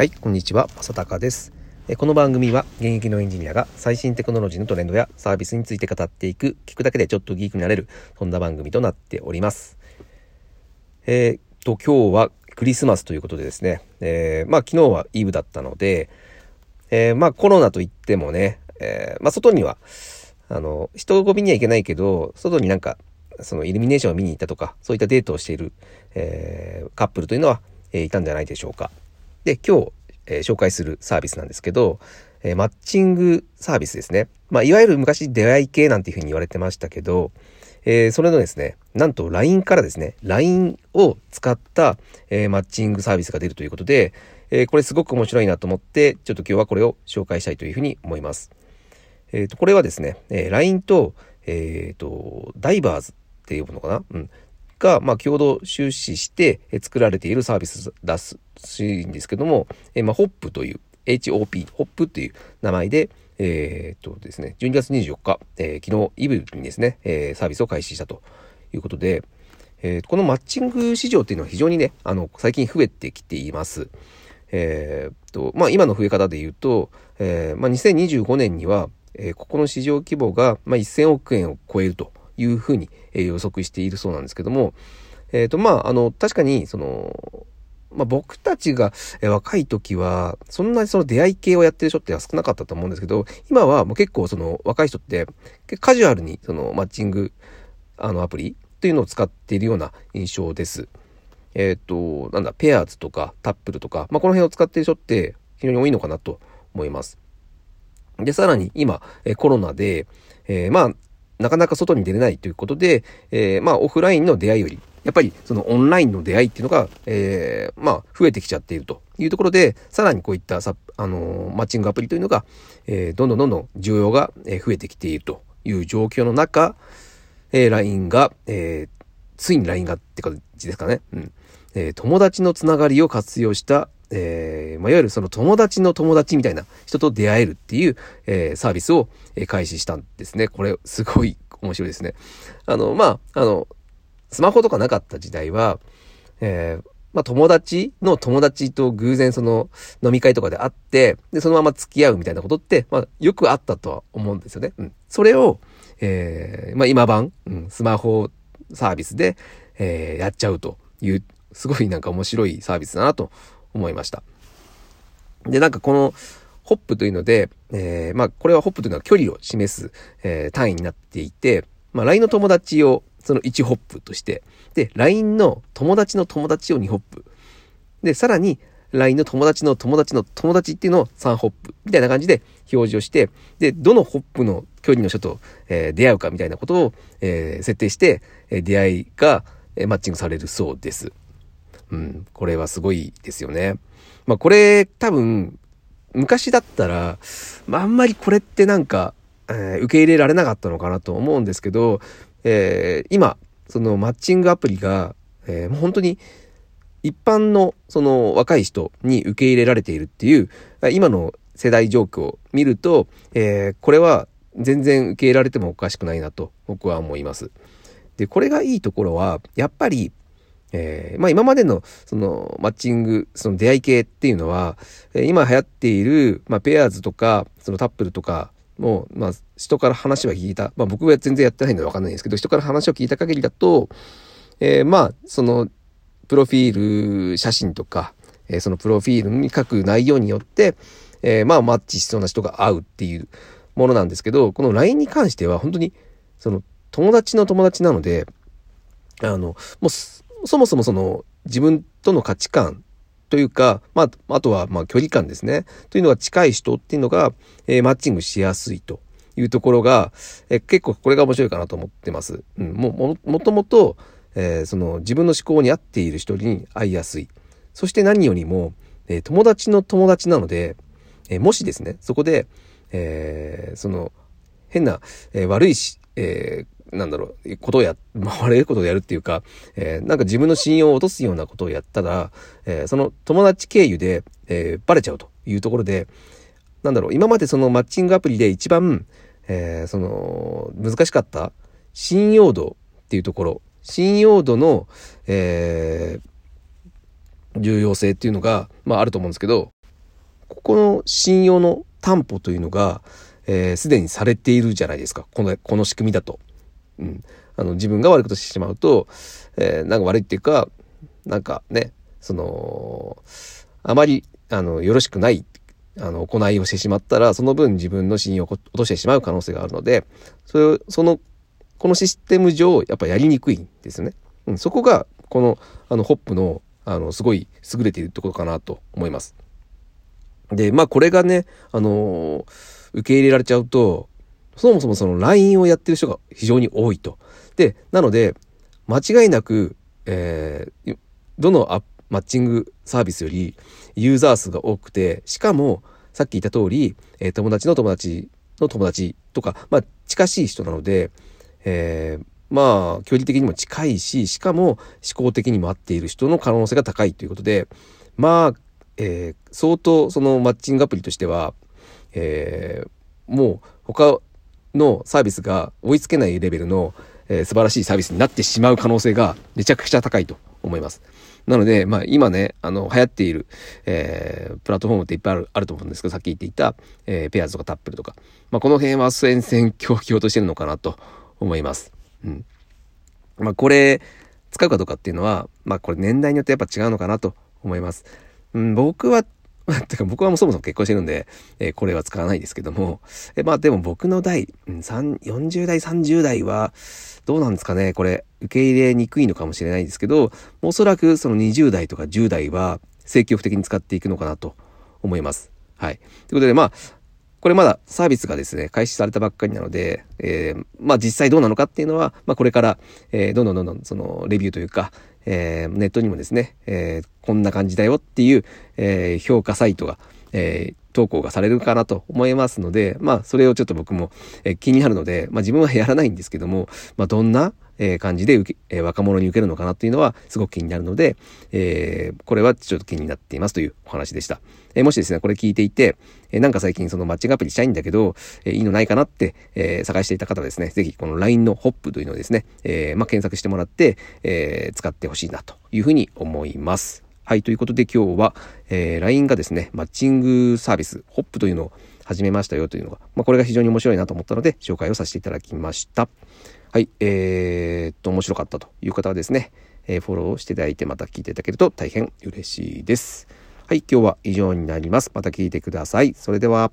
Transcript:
はい、こんにちは、正隆です。この番組は現役のエンジニアが最新テクノロジーのトレンドやサービスについて語っていく、聞くだけでちょっとギークになれる、そんな番組となっております。えー、っと、今日はクリスマスということでですね、えー、まあ昨日はイブだったので、えー、まあコロナといってもね、えー、まあ外には、あの、人混みには行けないけど、外になんか、そのイルミネーションを見に行ったとか、そういったデートをしている、えー、カップルというのは、えー、いたんじゃないでしょうか。で、今日、えー、紹介するサービスなんですけど、えー、マッチングサービスですね。まあ、いわゆる昔出会い系なんていうふうに言われてましたけど、えー、それのですね、なんと LINE からですね、LINE を使った、えー、マッチングサービスが出るということで、えー、これすごく面白いなと思って、ちょっと今日はこれを紹介したいというふうに思います。えっ、と、これはですね、えー、LINE と、えっ、と、ダイバーズっていうのかな？うん。が、まあ、共同出資して作られているサービスらしいんですけども、えまあ、ホップという、HOP、ホップっていう名前で、えー、っとですね、12月24日、えー、昨日イブにですね、えー、サービスを開始したということで、えー、このマッチング市場っていうのは非常にね、あの、最近増えてきています。えー、っと、まあ、今の増え方で言うと、えー、まあ、2025年には、えー、ここの市場規模が、まあ、1000億円を超えるというふうに、え予測しているそうなんですけども、えっ、ー、と、まあ、あの、確かに、その、まあ、僕たちが若い時は、そんなにその出会い系をやってる人って少なかったと思うんですけど、今はもう結構その若い人ってカジュアルにそのマッチングあのアプリというのを使っているような印象です。えっ、ー、と、なんだ、ペアーズとかタップルとか、まあ、この辺を使っている人って非常に多いのかなと思います。で、さらに今、コロナで、えー、まあ、なかなか外に出れないということで、えー、まあ、オフラインの出会いより、やっぱりそのオンラインの出会いっていうのが、えー、まあ、増えてきちゃっているというところで、さらにこういったさ、あのー、マッチングアプリというのが、えー、どんどんどんどん需要が増えてきているという状況の中、えー、LINE が、えー、ついに LINE がって感じですかね。うん。えー、友達のつながりを活用した、えー、まあ、いわゆるその友達の友達みたいな人と出会えるっていう、えー、サービスを、えー、開始したんですね。これ、すごい面白いですね。あの、まあ、あの、スマホとかなかった時代は、えー、まあ、友達の友達と偶然その飲み会とかで会って、で、そのまま付き合うみたいなことって、まあ、よくあったとは思うんですよね。うん。それを、えー、まあ、今版、うん、スマホサービスで、えー、やっちゃうという、すごいなんか面白いサービスだなと思いました。で、なんかこの、ホップというので、えー、まあ、これはホップというのは距離を示す、えー、単位になっていて、まあ、LINE の友達をその1ホップとして、で、LINE の友達の友達を2ホップ。で、さらに、LINE の友達の友達の友達っていうのを3ホップみたいな感じで表示をして、で、どのホップの距離の人と、えー、出会うかみたいなことを、えー、設定して、えー、出会いが、え、マッチングされるそうです。うん、これはすごいですよね。まあこれ多分、昔だったら、まああんまりこれってなんか、えー、受け入れられなかったのかなと思うんですけど、えー、今、そのマッチングアプリが、えー、もう本当に一般のその若い人に受け入れられているっていう、今の世代状況を見ると、えー、これは全然受け入れられてもおかしくないなと僕は思います。で、これがいいところは、やっぱりえー、まあ今までのそのマッチング、その出会い系っていうのは、えー、今流行っている、まあペアーズとか、そのタップルとかも、まあ人から話は聞いた、まあ僕は全然やってないのでわかんないんですけど、人から話を聞いた限りだと、えー、まあそのプロフィール写真とか、えー、そのプロフィールに書く内容によって、えー、まあマッチしそうな人が会うっていうものなんですけど、この LINE に関しては本当にその友達の友達なので、あの、もうそもそもその自分との価値観というか、まあ、あとはまあ距離感ですね。というのが近い人っていうのが、えー、マッチングしやすいというところが、えー、結構これが面白いかなと思ってます。うん、もももともと、えー、その自分の思考に合っている人に会いやすい。そして何よりも、えー、友達の友達なので、えー、もしですね、そこで、えー、その変な、えー、悪いし、えー、なんだろう、ことをや、まあ、悪いことをやるっていうか、えー、なんか自分の信用を落とすようなことをやったら、えー、その友達経由で、えー、バレちゃうというところで、なんだろう、今までそのマッチングアプリで一番、えー、その、難しかった信用度っていうところ、信用度の、えー、重要性っていうのが、まああると思うんですけど、ここの信用の担保というのが、えー、すでにされているじゃないですか。この、この仕組みだと。うん。あの、自分が悪いことしてしまうと、えー、なんか悪いっていうか、なんかね、その、あまり、あの、よろしくない、あの、行いをしてしまったら、その分自分の信用を落としてしまう可能性があるので、それを、その、このシステム上、やっぱやりにくいんですよね。うん、そこが、この、あの、ホップの、あの、すごい優れているところかなと思います。で、まあ、これがね、あの受け入れられちゃうと、そもそもその LINE をやってる人が非常に多いと。で、なので、間違いなく、えー、どのマッチングサービスよりユーザー数が多くて、しかも、さっき言った通り、えー、友達の友達の友達とか、まあ、近しい人なので、えー、まあ、距離的にも近いし、しかも思考的にも合っている人の可能性が高いということで、まあ、えー、相当そのマッチングアプリとしては、えー、もう他のサービスが追いつけないレベルの、えー、素晴らしいサービスになってしまう可能性がめちゃくちゃ高いと思います。なので、まあ今ね、あの、流行っている、えー、プラットフォームっていっぱいあるあると思うんですけど、さっき言っていた、えー、ペアーズとかタップルとか、まあこの辺は戦々恐々としてるのかなと思います。うん。まあこれ、使うかどうかっていうのは、まあこれ年代によってやっぱ違うのかなと思います。うん、僕は てか僕はもうそもそも結婚してるんで、えー、これは使わないですけども、えー、まあでも僕の代、40代、30代は、どうなんですかね、これ、受け入れにくいのかもしれないですけど、おそらくその20代とか10代は積極的に使っていくのかなと思います。はい。ということで、まあ、これまだサービスがですね、開始されたばっかりなので、えー、まあ実際どうなのかっていうのは、まあこれから、えー、どんどんどんどんそのレビューというか、えー、ネットにもですね、えー、こんな感じだよっていう、えー、評価サイトが、えー、投稿がされるかなと思いますので、まあ、それをちょっと僕も、えー、気になるので、まあ自分はやらないんですけども、まあどんな、えー、感じで受け、えー、若者に受けるのかなっていうのはすごく気になるので、えー、これはちょっと気になっていますというお話でした。えー、もしですね、これ聞いていて、えー、なんか最近そのマッチングアプリしたいんだけど、えー、いいのないかなって、えー、探していた方はですね、ぜひこの LINE のホップというのをですね、えー、まあ検索してもらって、えー、使ってほしいなというふうに思います。はい、ということで今日は、えー、LINE がですね、マッチングサービス、ホップというのを始めましたよというのが、まあ、これが非常に面白いなと思ったので、紹介をさせていただきました。はい、えー、っと、面白かったという方はですね、えー、フォローしていただいてまた聞いていただけると大変嬉しいです。はい、今日は以上になります。また聞いてください。それでは。